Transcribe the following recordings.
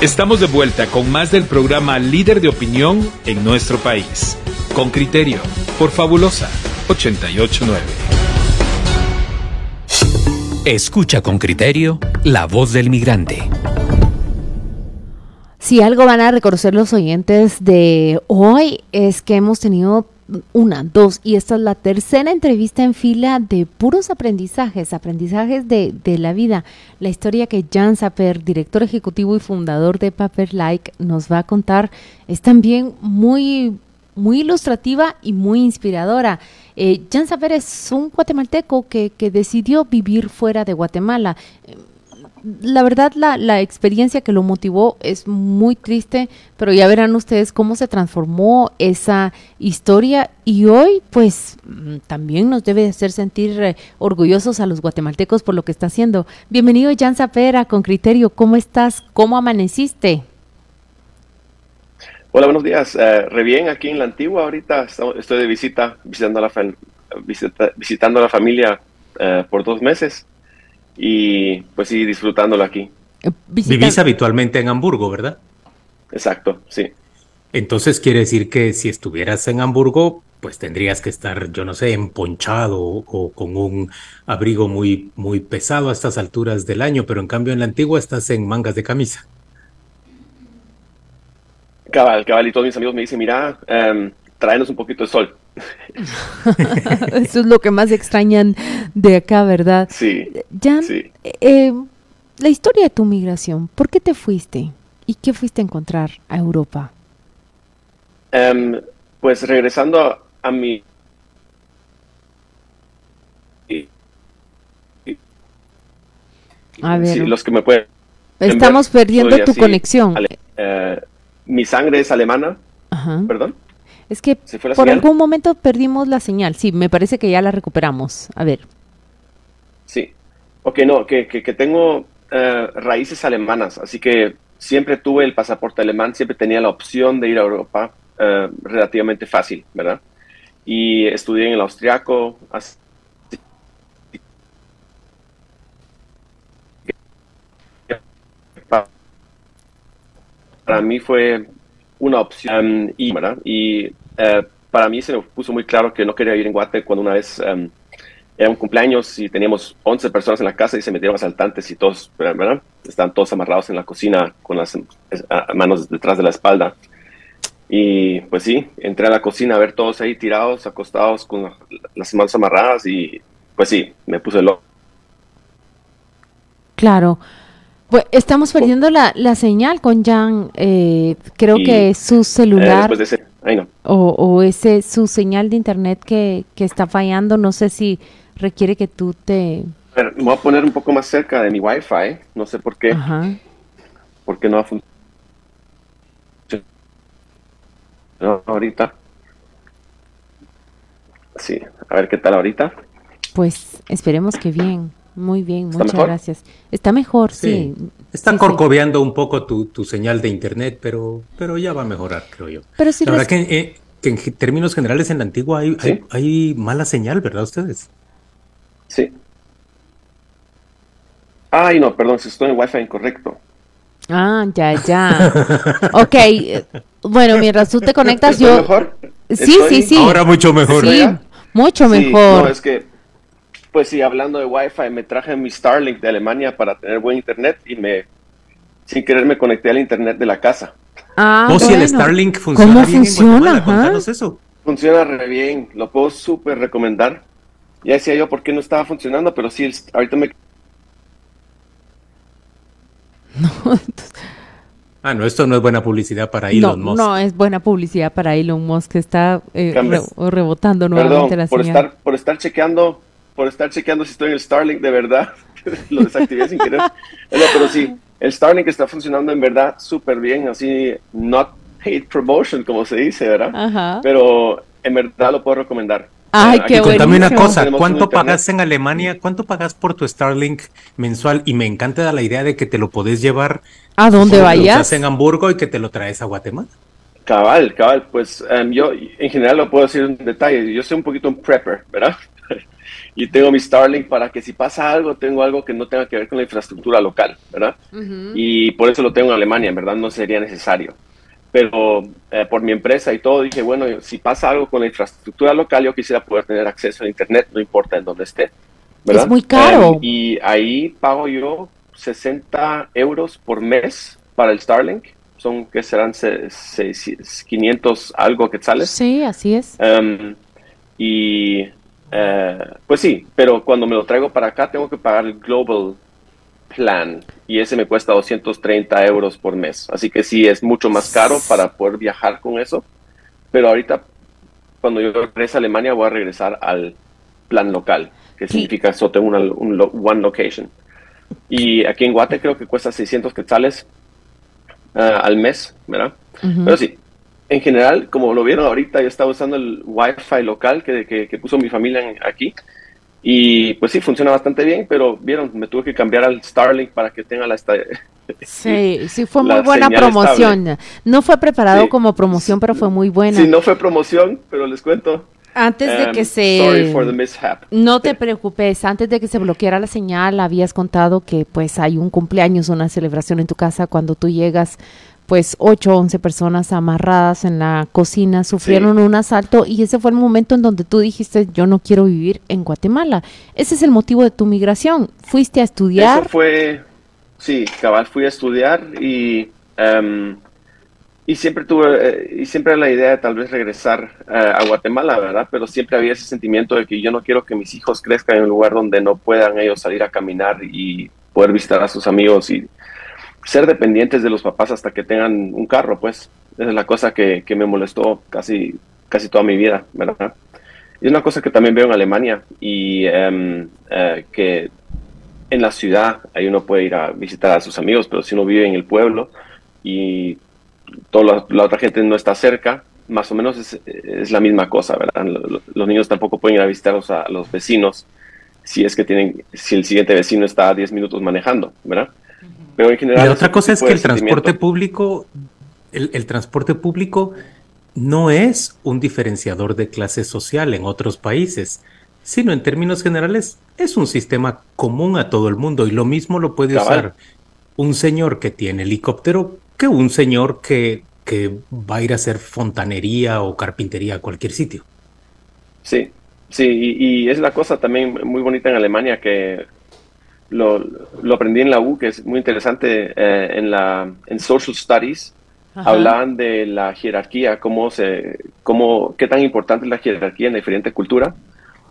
Estamos de vuelta con más del programa Líder de Opinión en nuestro país. Con criterio, por Fabulosa 889. Escucha con criterio la voz del migrante. Si algo van a reconocer los oyentes de hoy es que hemos tenido una, dos, y esta es la tercera entrevista en fila de puros aprendizajes, aprendizajes de, de la vida. La historia que Jan Saper, director ejecutivo y fundador de Paper Like, nos va a contar es también muy, muy ilustrativa y muy inspiradora. Eh, Jan Saper es un guatemalteco que, que decidió vivir fuera de Guatemala la verdad la, la, experiencia que lo motivó es muy triste, pero ya verán ustedes cómo se transformó esa historia y hoy pues mm, también nos debe hacer sentir eh, orgullosos a los guatemaltecos por lo que está haciendo. Bienvenido Jan Zapera con criterio, ¿cómo estás? ¿Cómo amaneciste? Hola, buenos días. Eh, re bien aquí en la antigua ahorita estoy de visita, visitando a la, visita, visitando a la familia eh, por dos meses y pues sí, disfrutándolo aquí. Vivís habitualmente en Hamburgo, ¿verdad? Exacto, sí. Entonces quiere decir que si estuvieras en Hamburgo, pues tendrías que estar, yo no sé, emponchado o con un abrigo muy, muy pesado a estas alturas del año, pero en cambio en la antigua estás en mangas de camisa. Cabal, cabal, y todos mis amigos me dicen, mira, um, tráenos un poquito de sol. Eso es lo que más extrañan de acá, ¿verdad? Sí. Jan, eh, la historia de tu migración, ¿por qué te fuiste? ¿Y qué fuiste a encontrar a Europa? Um, pues regresando a mi... A ver. Sí, los que me pueden... Estamos perdiendo tu así, conexión. Uh, mi sangre es alemana. Ajá. Perdón. Es que por señal? algún momento perdimos la señal. Sí, me parece que ya la recuperamos. A ver. Sí. Ok, no, que, que, que tengo uh, raíces alemanas, así que siempre tuve el pasaporte alemán, siempre tenía la opción de ir a Europa uh, relativamente fácil, ¿verdad? Y estudié en el austriaco. Así para mí fue una opción y, y uh, para mí se me puso muy claro que no quería ir en Guate cuando una vez um, era un cumpleaños y teníamos 11 personas en la casa y se metieron asaltantes y todos, ¿verdad? Estaban todos amarrados en la cocina con las manos detrás de la espalda. Y pues sí, entré a la cocina a ver todos ahí tirados, acostados con las manos amarradas y pues sí, me puse loco. Claro. Pues estamos perdiendo la, la señal con Jan. Eh, creo y, que es su celular. Eh, de ese, ay no. o, o, ese su señal de internet que, que, está fallando. No sé si requiere que tú te. A ver, me voy a poner un poco más cerca de mi wifi. No sé por qué. Ajá. Porque no va a funcionar. No, ahorita. Sí, a ver qué tal ahorita. Pues esperemos que bien. Muy bien, muchas mejor? gracias. Está mejor, sí. sí. Está sí, corcoveando sí. un poco tu, tu, señal de internet, pero, pero ya va a mejorar, creo yo. Pero si la verdad que, eh, que, en términos generales en la antigua hay, hay, hay, mala señal, ¿verdad ustedes? Sí. Ay, no, perdón, si estoy en Wi-Fi incorrecto. Ah, ya, ya. ok, bueno, mientras tú te conectas, yo... mejor? Sí, ¿Estoy? sí, sí. Ahora mucho mejor. Sí, mucho mejor. No, es que pues sí, hablando de Wi-Fi, me traje mi Starlink de Alemania para tener buen internet y me, sin querer, me conecté al internet de la casa. Ah, ¿O bueno. si el Starlink funciona ¿Cómo bien funciona? en. Contanos eso. Funciona re bien, lo puedo súper recomendar. Ya decía yo por qué no estaba funcionando, pero sí, el, ahorita me... No, Ah, no, esto no es buena publicidad para Elon no, Musk. no es buena publicidad para Elon Musk, que está eh, re rebotando nuevamente Perdón, la por señal. estar, por estar chequeando, por estar chequeando si estoy en el Starlink de verdad, lo desactivé sin querer. No, pero sí, el Starlink está funcionando en verdad súper bien, así, not hate promotion, como se dice, ¿verdad? Ajá. Pero en verdad lo puedo recomendar. Ay, qué Y contame una cosa, ¿cuánto pagas en Alemania? ¿Cuánto pagas por tu Starlink mensual? Y me encanta la idea de que te lo podés llevar ¿A dónde lo vayas? en Hamburgo y que te lo traes a Guatemala. Cabal, cabal, pues em, yo en general lo puedo decir en detalle, yo soy un poquito un prepper, ¿verdad? Y tengo mi Starlink para que si pasa algo, tengo algo que no tenga que ver con la infraestructura local, ¿verdad? Y por eso lo tengo en Alemania, en verdad no sería necesario. Pero eh, por mi empresa y todo, dije, bueno, si pasa algo con la infraestructura local, yo quisiera poder tener acceso a Internet, no importa en dónde esté. ¿verdad? Es muy caro. Em, y ahí pago yo 60 euros por mes para el Starlink. Son que serán 500 algo quetzales. Sí, así es. Em, y eh, pues sí, pero cuando me lo traigo para acá tengo que pagar el Global Plan y ese me cuesta 230 euros por mes. Así que sí, es mucho más caro para poder viajar con eso. Pero ahorita, cuando yo regrese a Alemania, voy a regresar al plan local, que significa solo tengo una, un one location. Y aquí en Guate creo que cuesta 600 quetzales uh, al mes, ¿verdad? Pero sí, en general, como lo vieron ahorita, yo estaba usando el Wi-Fi local que, que, puso mi familia aquí. Y pues sí, funciona bastante bien, pero vieron, me tuve que cambiar al Starlink para que tenga la... Sí, sí, fue muy buena promoción. No fue preparado como promoción, pero fue muy buena. Sí, no fue promoción, pero les cuento. Antes de que um, se... Sorry for the mishap. No te preocupes, antes de que se bloqueara la señal, habías contado que pues hay un cumpleaños, una celebración en tu casa cuando tú llegas pues 8 o 11 personas amarradas en la cocina sufrieron un asalto y ese fue el momento en donde tú dijiste yo no quiero vivir en Guatemala. Ese es el motivo de tu migración. Fuiste a estudiar. Eso fue, sí, cabal, fui a estudiar y, em, y siempre tuve, eh, y siempre la idea de tal vez regresar eh, a Guatemala, ¿verdad? Pero siempre había ese sentimiento de que yo no quiero que mis hijos crezcan en un lugar donde no puedan ellos salir a caminar y poder visitar a sus amigos y ser dependientes de los papás hasta que tengan un carro, pues. Es la cosa que, me molestó casi, casi toda mi vida, ¿verdad? Y es una cosa que también veo en Alemania y em, eh, que en la ciudad ahí uno puede ir a visitar a sus amigos, pero si uno vive en el pueblo y toda la, otra gente no está cerca, más o menos es, la misma cosa, ¿verdad? Los, niños tampoco pueden ir a visitar a los vecinos si es que tienen, si el siguiente vecino está a 10 minutos manejando, ¿verdad? Pero en general. La otra cosa es que el transporte público, el, transporte público no es un diferenciador de clase social en otros países, sino en términos generales es un sistema común a todo el mundo y lo mismo lo puede usar un señor que tiene helicóptero que un señor que, que va a ir a hacer fontanería o carpintería a cualquier sitio. Sí, sí, y, es la cosa también muy bonita en Alemania que lo, lo, aprendí en la U, que es muy interesante, eh, en, la, en Social Studies, hablaban de la jerarquía, cómo se, cómo, qué tan importante es la jerarquía en diferente cultura.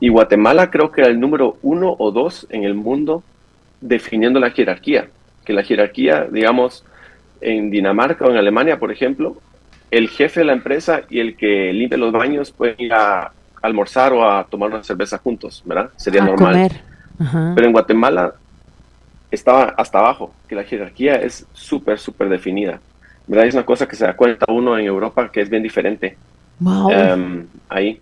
Y Guatemala creo que era el número uno o dos en el mundo definiendo la jerarquía. Que la jerarquía, digamos, en Dinamarca o en Alemania, por ejemplo, el jefe de la empresa y el que limpia los baños pueden ir a almorzar o a tomar una cerveza juntos, ¿verdad? Sería normal. Pero en Guatemala estaba hasta abajo, que la jerarquía es súper, súper definida. ¿Verdad? Es una cosa que se da cuenta uno en Europa que es bien diferente. Wow. Em, ahí.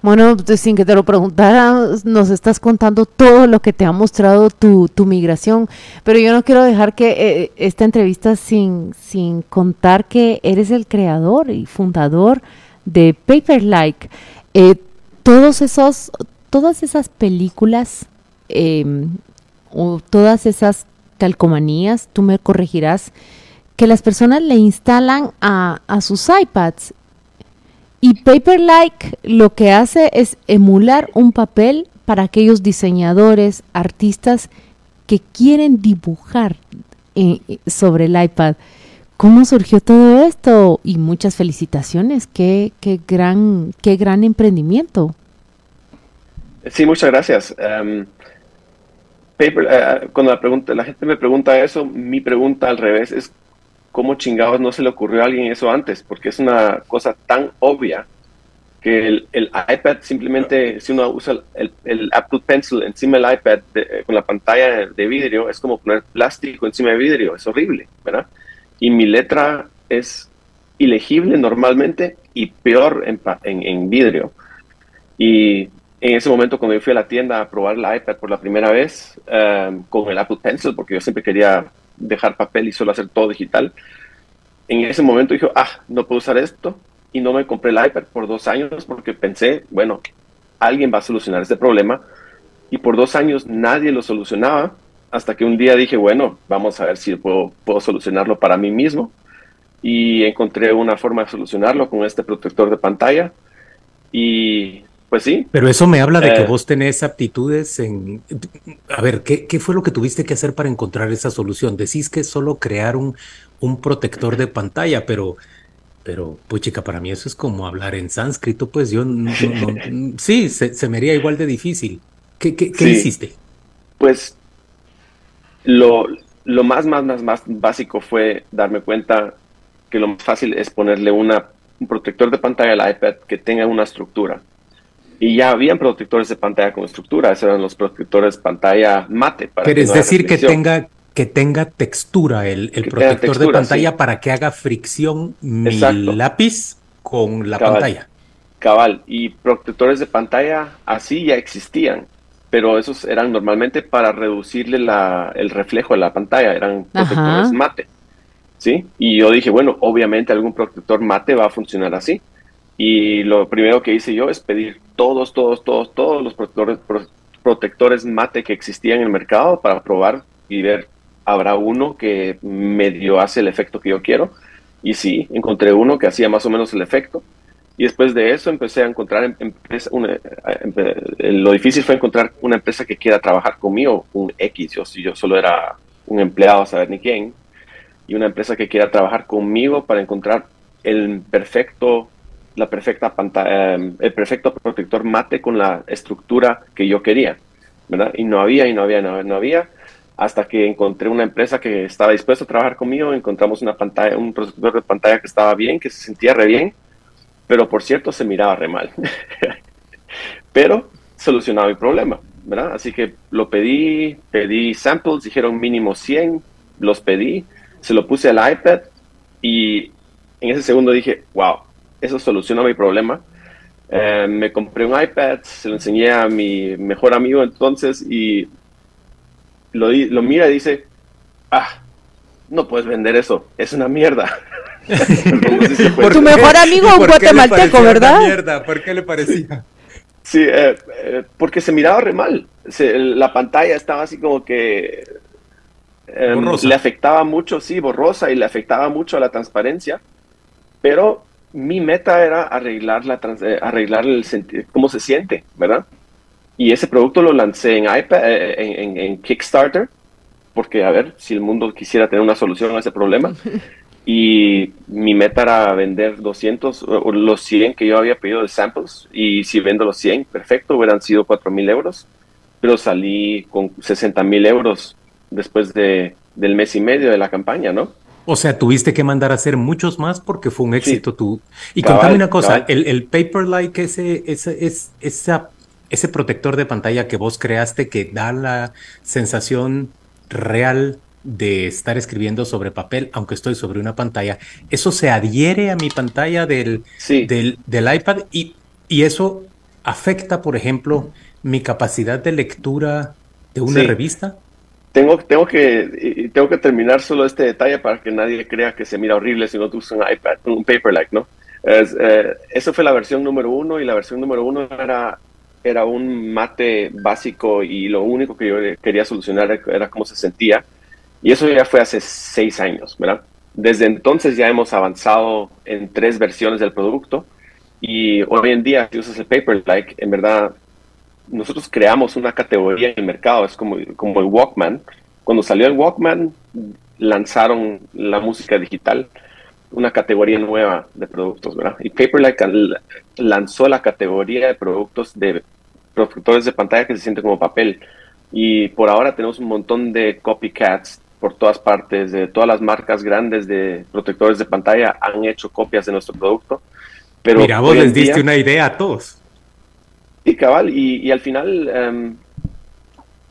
Bueno, sin que te lo preguntara, nos estás contando todo lo que te ha mostrado tu, tu migración, pero yo no quiero dejar que eh, esta entrevista sin, sin contar que eres el creador y fundador de Paper Like. Eh, todos esos, todas esas películas em, o todas esas calcomanías, tú me corregirás, que las personas le instalan a, sus iPads. Y Paperlike lo que hace es emular un papel para aquellos diseñadores, artistas que quieren dibujar eh, sobre el iPad. ¿Cómo surgió todo esto? Y muchas felicitaciones, qué, qué, gran, qué gran emprendimiento. Sí, muchas gracias. Em, paper, eh, cuando la, pregunta, la gente me pregunta eso, mi pregunta al revés es, ¿cómo chingados no se le ocurrió a alguien eso antes? Porque es una cosa tan obvia que el, iPad simplemente, si uno usa el, Apple Pencil encima del iPad eh, con la pantalla de vidrio, es como poner plástico encima de vidrio, es horrible, ¿verdad? Y mi letra es ilegible normalmente y peor en, en, en vidrio. Y en ese momento cuando yo fui a la tienda a probar la iPad por la primera vez em, con el Apple Pencil, porque yo siempre quería dejar papel y solo hacer todo digital, en ese momento dije, ah, no puedo usar esto y no me compré el iPad por dos años porque pensé, bueno, alguien va a solucionar este problema. Y por dos años nadie lo solucionaba, hasta que un día dije, bueno, vamos a ver si puedo, puedo solucionarlo para mí mismo. Y encontré una forma de solucionarlo con este protector de pantalla. Y pues sí. Pero eso me habla de que eh, vos tenés aptitudes en... A ver, ¿qué, ¿qué, fue lo que tuviste que hacer para encontrar esa solución? Decís que solo crear un, un protector de pantalla, pero... Pero, pues chica, para mí eso es como hablar en sánscrito, pues yo no... sí, se, me haría igual de difícil. ¿Qué, qué, hiciste? Pues lo, lo más, más, más, más básico fue darme cuenta que lo más fácil es ponerle una, un protector de pantalla al iPad que tenga una estructura y ya habían protectores de pantalla con estructura, esos eran los protectores pantalla mate. Para Pero es decir, que tenga, que tenga textura el, el protector de pantalla para que haga fricción mi lápiz con la pantalla. Cabal, y protectores de pantalla así ya existían, pero esos eran normalmente para reducirle la, el reflejo de la pantalla, eran protectores mate. ¿Sí? Y yo dije, bueno, obviamente algún protector mate va a funcionar así. Y lo primero que hice yo es pedir todos, todos, todos, todos los protectores, protectores mate que existían en el mercado para probar y ver, habrá uno que medio hace el efecto que yo quiero. Y sí, encontré uno que hacía más o menos el efecto. Y después de eso empecé a encontrar em, empresa, una, lo difícil fue encontrar una empresa que quiera trabajar conmigo, un X, yo, si yo solo era un empleado a saber ni quién, y una empresa que quiera trabajar conmigo para encontrar el perfecto la perfecta pantalla, em, el perfecto protector mate con la estructura que yo quería, ¿verdad? Y no había, y no había, no, había, hasta que encontré una empresa que estaba dispuesta a trabajar conmigo, encontramos una pantalla, un protector de pantalla que estaba bien, que se sentía re bien, pero por cierto se miraba re mal. pero solucionaba mi problema, ¿verdad? Así que lo pedí, pedí samples, dijeron mínimo 100, los pedí, se lo puse al iPad y en ese segundo dije, wow, eso soluciona mi problema. Eh, me compré un iPad, se lo enseñé a mi mejor amigo entonces y lo, lo mira y dice, ah, no puedes vender eso, es una mierda. Por tu mejor amigo un guatemalteco, ¿verdad? Mierda? ¿Por qué le parecía? Sí, eh, eh, porque se miraba re mal. la pantalla estaba así como que em, le afectaba mucho, sí, borrosa y le afectaba mucho a la transparencia. Pero mi meta era arreglar, la eh, arreglar el cómo se siente, ¿verdad? Y ese producto lo lancé en iPad, eh, en, Kickstarter, porque a ver si el mundo quisiera tener una solución a ese problema. Y mi meta era vender 200, o los 100 que yo había pedido de samples. Y si vendo los 100, perfecto, hubieran sido 4 mil euros. Pero salí con 60 mil euros después de, del mes y medio de la campaña, ¿no? O sea, tuviste que mandar a hacer muchos más porque fue un éxito tú. Y contame una cosa, el, el Paperlike, ese, ese, es, esa, ese protector de pantalla que vos creaste que da la sensación real de estar escribiendo sobre papel, aunque estoy sobre una pantalla, ¿eso se adhiere a mi pantalla del, del, del, iPad y, y, eso afecta, por ejemplo, mi capacidad de lectura de una revista? Tengo, tengo, que, tengo que terminar solo este detalle para que nadie crea que se mira horrible si no tú usas un iPad, un Paperlike, ¿no? Es, eh, eso fue la versión número uno y la versión número uno era, era un mate básico y lo único que yo quería solucionar era, cómo se sentía. Y eso ya fue hace seis años, ¿verdad? Desde entonces ya hemos avanzado en tres versiones del producto y hoy en día si usas el Paperlike, en verdad nosotros creamos una categoría en el mercado, es como, como el Walkman. Cuando salió el Walkman, lanzaron la música digital, una categoría nueva de productos, ¿verdad? Y Paperlike lanzó la categoría de productos de protectores de pantalla que se sienten como papel. Y por ahora tenemos un montón de copycats por todas partes, de todas las marcas grandes de protectores de pantalla han hecho copias de nuestro producto. Pero Mira, vos les diste una idea a todos. Sí, cabal, y, al final em,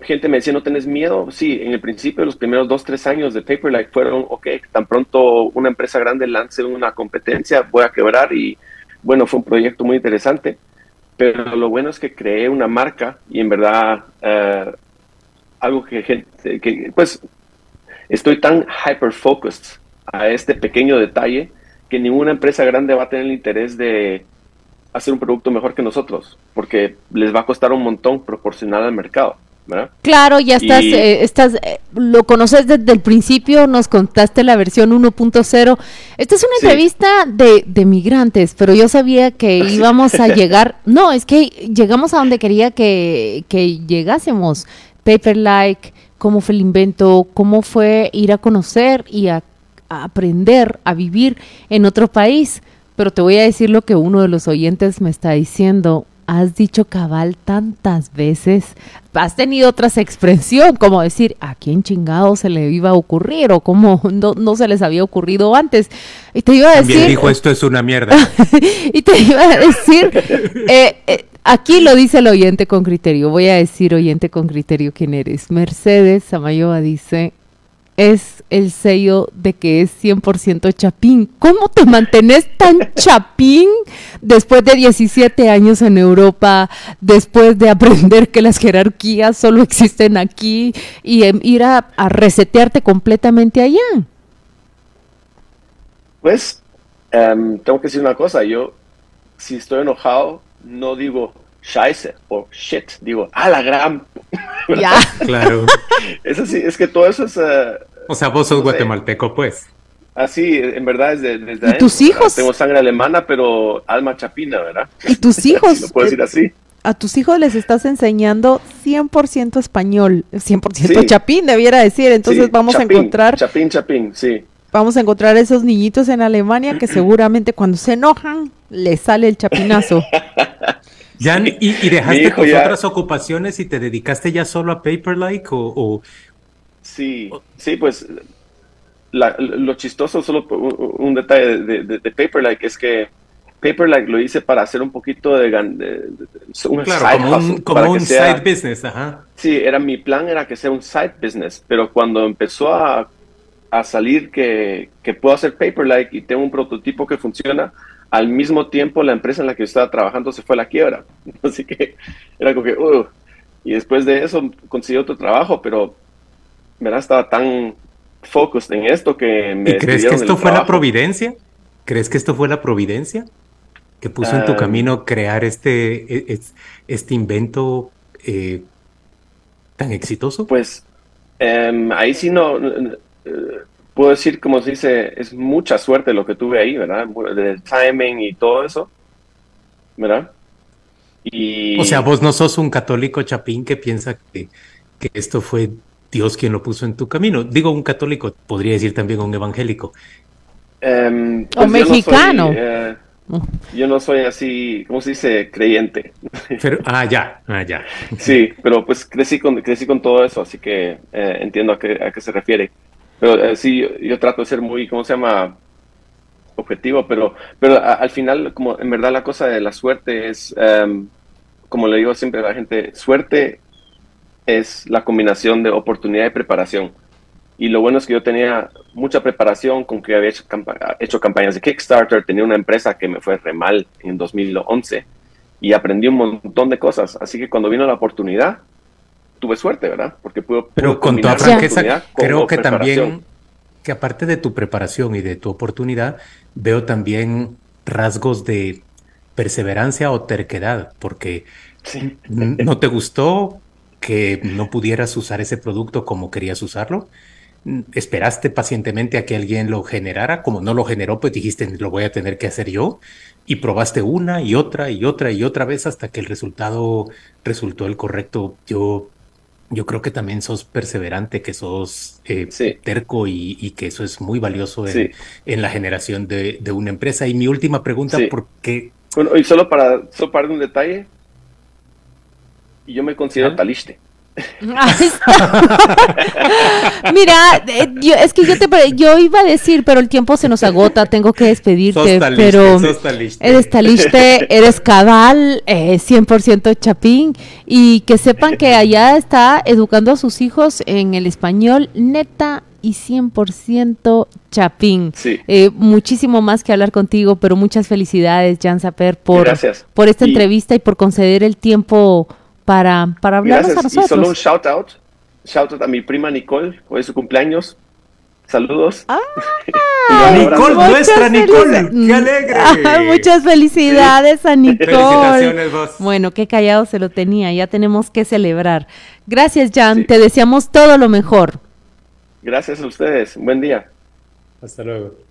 gente me decía, ¿no tenés miedo? Sí, en el principio, los primeros dos, tres años de Paperlike fueron, ok, tan pronto una empresa grande lance una competencia, voy a quebrar y bueno, fue un proyecto muy interesante, pero lo bueno es que creé una marca y en verdad eh, algo que, gente, pues estoy tan hyper focused a este pequeño detalle que ninguna empresa grande va a tener el interés de hacer un producto mejor que nosotros, porque les va a costar un montón proporcional al mercado. Claro, ya estás, eh, estás eh, lo conoces desde el principio, nos contaste la versión 1.0. Esta es una entrevista de, de, migrantes, pero yo sabía que íbamos a llegar, no, es que llegamos a donde quería que, que llegásemos. Paper Like, cómo fue el invento, cómo fue ir a conocer y a aprender a vivir en otro país. Pero te voy a decir lo que uno de los oyentes me está diciendo has dicho cabal tantas veces, has tenido otras expresión, como decir, ¿a quién chingado se le iba a ocurrir? O cómo no, se les había ocurrido antes. Y te iba a decir... También dijo, esto es una mierda. y te iba a decir, eh, eh, aquí lo dice el oyente con criterio, voy a decir oyente con criterio quién eres. Mercedes Samayoa dice, es el sello de que es 100% chapín. ¿Cómo te mantienes tan chapín después de 17 años en Europa, después de aprender que las jerarquías solo existen aquí y em, ir a, resetearte completamente allá? Pues, em, tengo que decir una cosa, yo si estoy enojado, no digo scheiße o shit, digo, a la gran. Ya. claro. Eso sí, es que todo eso es. Uh, o sea, vos sos guatemalteco, pues. Ah, sí, en verdad es de, desde ¿Y tus hijos? Tengo sangre alemana, pero alma chapina, ¿verdad? ¿Y tus hijos? si puedo decir así. A tus hijos les estás enseñando 100% español, 100% chapín, debiera decir. Entonces vamos a encontrar... Chapín, chapín, sí. Vamos a encontrar esos niñitos en Alemania que seguramente cuando se enojan les sale el chapinazo. Jan, ¿y, dejaste tus otras ocupaciones y te dedicaste ya solo a Paperlike o, Sí, sí, pues lo chistoso, solo un, detalle de, de, Paperlike es que Paperlike lo hice para hacer un poquito de, un side como un, side business, ajá. Sí, era mi plan era que sea un side business, pero cuando empezó a, a salir que, que, puedo hacer Paperlike y tengo un prototipo que funciona, al mismo tiempo la empresa en la que yo estaba trabajando se fue a la quiebra. Así que era como que, uh, y después de eso conseguí otro trabajo, pero ¿verdad? Estaba tan focused en esto que me... ¿Y crees que esto fue la providencia? ¿Crees que esto fue la providencia? Que puso en tu ah. camino crear este, e, este invento eh, tan exitoso? Pues em, ahí sí no, puedo decir, como se dice, es mucha suerte lo que tuve ahí, ¿verdad? De timing y todo eso, ¿verdad? Y... O sea, vos no sos un católico chapín que piensa que, que esto fue Dios quien lo puso en tu camino. Digo, un católico, podría decir también un evangélico. Um, o mexicano. Eh, yo no soy así, ¿cómo se dice? Creyente. Pero, ah, ya, ah, ya. Sí, pero pues crecí con, crecí con todo eso, así que eh, entiendo a qué, a qué se refiere. Pero eh, sí, yo, trato de ser muy, ¿cómo se llama? Objetivo, pero, pero al final, como en verdad la cosa de la suerte es, em, como le digo siempre a la gente, suerte es la combinación de oportunidad y preparación. Y lo bueno es que yo tenía mucha preparación con que había hecho, campañas de Kickstarter, tenía una empresa que me fue re mal en 2011 y aprendí un montón de cosas. Así que cuando vino la oportunidad, tuve suerte, ¿verdad? Porque pude, Pero con toda franqueza, creo que también, que aparte de tu preparación y de tu oportunidad, veo también rasgos de perseverancia o terquedad, porque no te gustó, que no pudieras usar ese producto como querías usarlo? ¿Esperaste pacientemente a que alguien lo generara? Como no lo generó, pues dijiste, lo voy a tener que hacer yo. Y probaste una y otra y otra y otra vez hasta que el resultado resultó el correcto. Yo, yo creo que también sos perseverante, que sos eh, terco y, que eso es muy valioso en, en la generación de, de, una empresa. Y mi última pregunta, ¿por qué? Bueno, y solo para, solo para un detalle, yo me considero taliste. Mira, eh, es que yo te yo iba a decir, pero el tiempo se nos agota, tengo que despedirte, pero eres taliste, eres cabal, eh, 100% chapín y que sepan que allá está educando a sus hijos en el español neta y 100% chapín. Eh, muchísimo más que hablar contigo, pero muchas felicidades, Jan Saper, por, por esta entrevista y por conceder el tiempo para, para hablarnos a nosotros. Y solo un shout out, shout out a mi prima Nicole, hoy es su cumpleaños. Saludos. Ah, Nicole, nuestra Nicole, qué alegre. Ah, muchas felicidades a Nicole. Felicitaciones vos. Bueno, qué callado se lo tenía, ya tenemos que celebrar. Gracias, Jan, te deseamos todo lo mejor. Gracias a ustedes. Buen día. Hasta luego.